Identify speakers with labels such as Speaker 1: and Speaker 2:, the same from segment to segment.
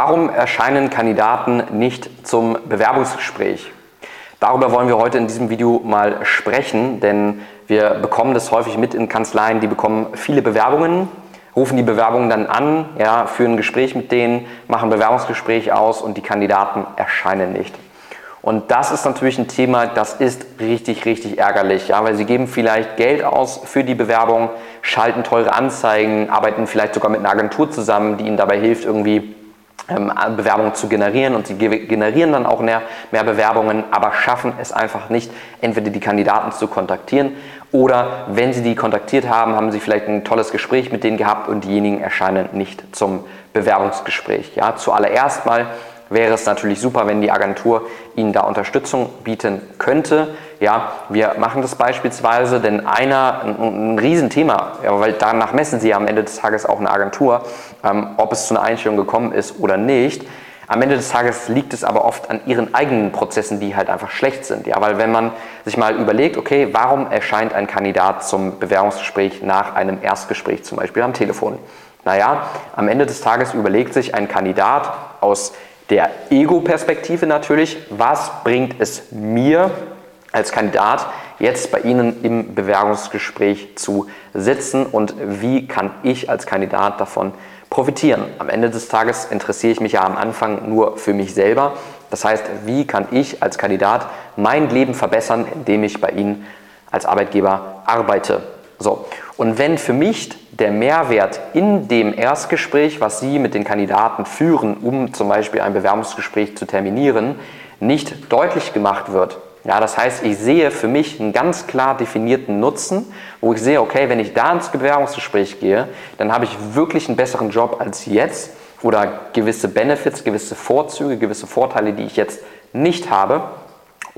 Speaker 1: Warum erscheinen Kandidaten nicht zum Bewerbungsgespräch? Darüber wollen wir heute in diesem Video mal sprechen, denn wir bekommen das häufig mit in Kanzleien, die bekommen viele Bewerbungen, rufen die Bewerbungen dann an, ja, führen ein Gespräch mit denen, machen ein Bewerbungsgespräch aus und die Kandidaten erscheinen nicht. Und das ist natürlich ein Thema, das ist richtig, richtig ärgerlich, ja, weil sie geben vielleicht Geld aus für die Bewerbung, schalten teure Anzeigen, arbeiten vielleicht sogar mit einer Agentur zusammen, die ihnen dabei hilft, irgendwie Bewerbungen zu generieren und sie generieren dann auch mehr, mehr Bewerbungen, aber schaffen es einfach nicht, entweder die Kandidaten zu kontaktieren oder wenn sie die kontaktiert haben, haben sie vielleicht ein tolles Gespräch mit denen gehabt und diejenigen erscheinen nicht zum Bewerbungsgespräch. Ja, zuallererst mal wäre es natürlich super, wenn die Agentur Ihnen da Unterstützung bieten könnte. Ja, wir machen das beispielsweise, denn einer, ein, ein Riesenthema, ja, weil danach messen Sie ja am Ende des Tages auch eine Agentur, ähm, ob es zu einer Einstellung gekommen ist oder nicht. Am Ende des Tages liegt es aber oft an ihren eigenen Prozessen, die halt einfach schlecht sind. Ja, weil wenn man sich mal überlegt, okay, warum erscheint ein Kandidat zum Bewerbungsgespräch nach einem Erstgespräch, zum Beispiel am Telefon? Naja, am Ende des Tages überlegt sich ein Kandidat aus der Ego-Perspektive natürlich, was bringt es mir als Kandidat jetzt bei Ihnen im Bewerbungsgespräch zu sitzen und wie kann ich als Kandidat davon profitieren? Am Ende des Tages interessiere ich mich ja am Anfang nur für mich selber. Das heißt, wie kann ich als Kandidat mein Leben verbessern, indem ich bei Ihnen als Arbeitgeber arbeite? So. Und wenn für mich der Mehrwert in dem Erstgespräch, was Sie mit den Kandidaten führen, um zum Beispiel ein Bewerbungsgespräch zu terminieren, nicht deutlich gemacht wird, ja, das heißt, ich sehe für mich einen ganz klar definierten Nutzen, wo ich sehe, okay, wenn ich da ins Bewerbungsgespräch gehe, dann habe ich wirklich einen besseren Job als jetzt oder gewisse Benefits, gewisse Vorzüge, gewisse Vorteile, die ich jetzt nicht habe.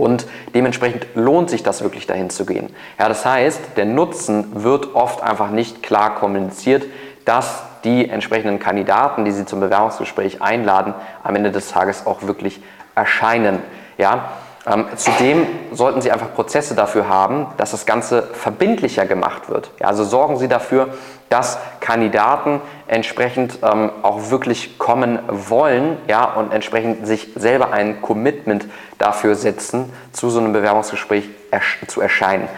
Speaker 1: Und dementsprechend lohnt sich das wirklich dahin zu gehen. Ja, das heißt, der Nutzen wird oft einfach nicht klar kommuniziert, dass die entsprechenden Kandidaten, die Sie zum Bewerbungsgespräch einladen, am Ende des Tages auch wirklich erscheinen. Ja, ähm, zudem sollten Sie einfach Prozesse dafür haben, dass das Ganze verbindlicher gemacht wird. Ja, also sorgen Sie dafür, dass Kandidaten entsprechend ähm, auch wirklich kommen wollen ja, und entsprechend sich selber ein Commitment dafür setzen, zu so einem Bewerbungsgespräch ersch zu erscheinen.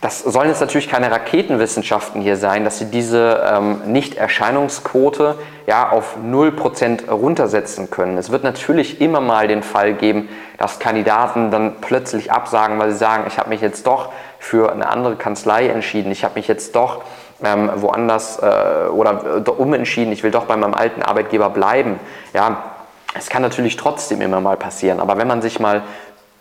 Speaker 1: Das sollen jetzt natürlich keine Raketenwissenschaften hier sein, dass Sie diese ähm, Nichterscheinungsquote ja, auf 0% runtersetzen können. Es wird natürlich immer mal den Fall geben, dass Kandidaten dann plötzlich absagen, weil sie sagen, ich habe mich jetzt doch für eine andere Kanzlei entschieden, ich habe mich jetzt doch ähm, woanders äh, oder äh, umentschieden, ich will doch bei meinem alten Arbeitgeber bleiben. Ja, es kann natürlich trotzdem immer mal passieren, aber wenn man sich mal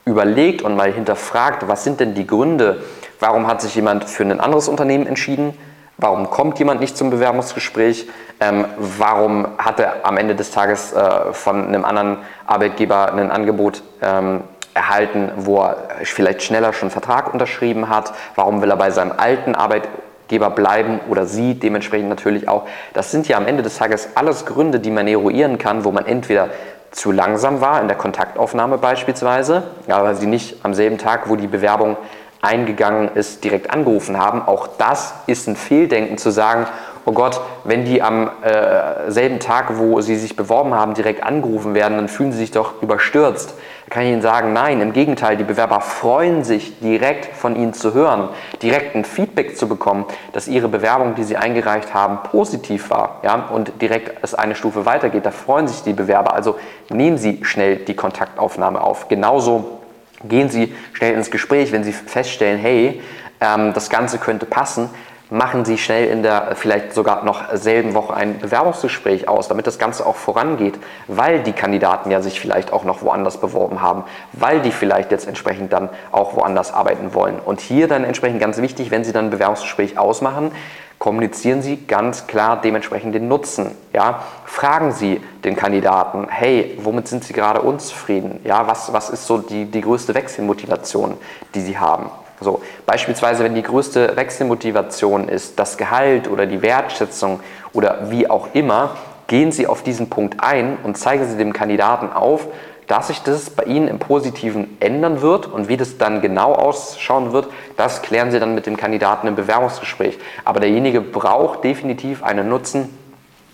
Speaker 1: überlegt und mal hinterfragt, was sind denn die Gründe, warum hat sich jemand für ein anderes Unternehmen entschieden, warum kommt jemand nicht zum Bewerbungsgespräch, ähm, warum hat er am Ende des Tages äh, von einem anderen Arbeitgeber ein Angebot ähm, erhalten, wo er vielleicht schneller schon einen Vertrag unterschrieben hat, warum will er bei seinem alten Arbeitgeber bleiben oder sie dementsprechend natürlich auch. Das sind ja am Ende des Tages alles Gründe, die man eruieren kann, wo man entweder zu langsam war in der Kontaktaufnahme beispielsweise, aber sie nicht am selben Tag, wo die Bewerbung eingegangen ist, direkt angerufen haben. Auch das ist ein Fehldenken zu sagen, oh Gott, wenn die am äh, selben Tag, wo sie sich beworben haben, direkt angerufen werden, dann fühlen sie sich doch überstürzt. Da kann ich Ihnen sagen, nein, im Gegenteil, die Bewerber freuen sich, direkt von Ihnen zu hören, direkt ein Feedback zu bekommen, dass Ihre Bewerbung, die Sie eingereicht haben, positiv war ja, und direkt es eine Stufe weitergeht. Da freuen sich die Bewerber. Also nehmen Sie schnell die Kontaktaufnahme auf. Genauso gehen Sie schnell ins Gespräch, wenn Sie feststellen, hey, ähm, das Ganze könnte passen, machen Sie schnell in der vielleicht sogar noch selben Woche ein Bewerbungsgespräch aus, damit das Ganze auch vorangeht, weil die Kandidaten ja sich vielleicht auch noch woanders beworben haben, weil die vielleicht jetzt entsprechend dann auch woanders arbeiten wollen. Und hier dann entsprechend ganz wichtig, wenn Sie dann ein Bewerbungsgespräch ausmachen, kommunizieren Sie ganz klar dementsprechend den Nutzen. Ja? Fragen Sie den Kandidaten, hey, womit sind Sie gerade unzufrieden? Ja, was, was ist so die, die größte Wechselmotivation, die Sie haben? So, beispielsweise, wenn die größte Wechselmotivation ist das Gehalt oder die Wertschätzung oder wie auch immer, gehen Sie auf diesen Punkt ein und zeigen Sie dem Kandidaten auf, dass sich das bei Ihnen im Positiven ändern wird und wie das dann genau ausschauen wird, das klären Sie dann mit dem Kandidaten im Bewerbungsgespräch. Aber derjenige braucht definitiv einen Nutzen,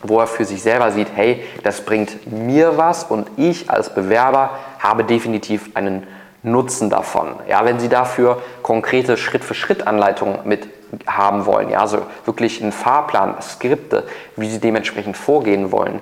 Speaker 1: wo er für sich selber sieht, hey, das bringt mir was und ich als Bewerber habe definitiv einen Nutzen davon. Ja, wenn Sie dafür konkrete Schritt-für-Schritt-Anleitungen mit haben wollen, ja, also wirklich einen Fahrplan, Skripte, wie Sie dementsprechend vorgehen wollen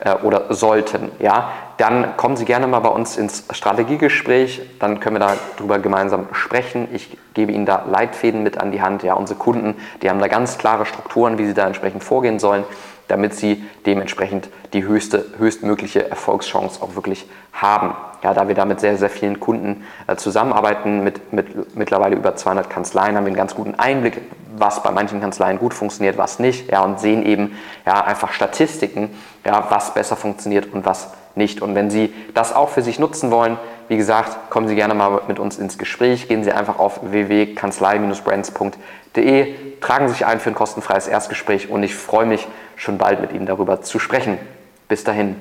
Speaker 1: äh, oder sollten, ja, dann kommen Sie gerne mal bei uns ins Strategiegespräch, dann können wir darüber gemeinsam sprechen. Ich gebe Ihnen da Leitfäden mit an die Hand. Ja, unsere Kunden, die haben da ganz klare Strukturen, wie sie da entsprechend vorgehen sollen damit sie dementsprechend die höchste, höchstmögliche Erfolgschance auch wirklich haben. Ja, da wir da mit sehr, sehr vielen Kunden äh, zusammenarbeiten, mit, mit mittlerweile über 200 Kanzleien, haben wir einen ganz guten Einblick, was bei manchen Kanzleien gut funktioniert, was nicht, ja, und sehen eben ja, einfach Statistiken, ja, was besser funktioniert und was nicht. Und wenn Sie das auch für sich nutzen wollen, wie gesagt, kommen Sie gerne mal mit uns ins Gespräch. Gehen Sie einfach auf www.kanzlei-brands.de, tragen Sie sich ein für ein kostenfreies Erstgespräch und ich freue mich schon bald mit Ihnen darüber zu sprechen. Bis dahin.